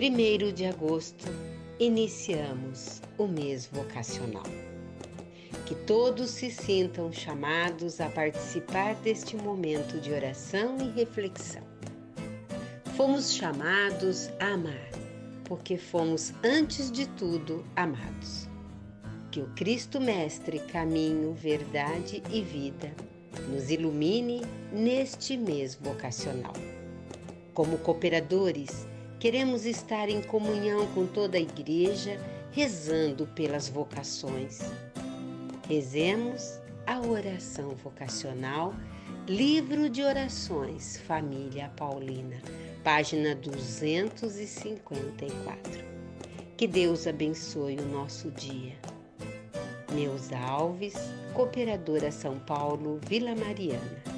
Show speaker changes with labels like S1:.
S1: 1 de agosto, iniciamos o mês vocacional. Que todos se sintam chamados a participar deste momento de oração e reflexão. Fomos chamados a amar, porque fomos antes de tudo amados. Que o Cristo Mestre, caminho, verdade e vida, nos ilumine neste mês vocacional. Como cooperadores, Queremos estar em comunhão com toda a igreja, rezando pelas vocações. Rezemos a oração vocacional, livro de orações, família Paulina, página 254. Que Deus abençoe o nosso dia. Neuza Alves, Cooperadora São Paulo, Vila Mariana.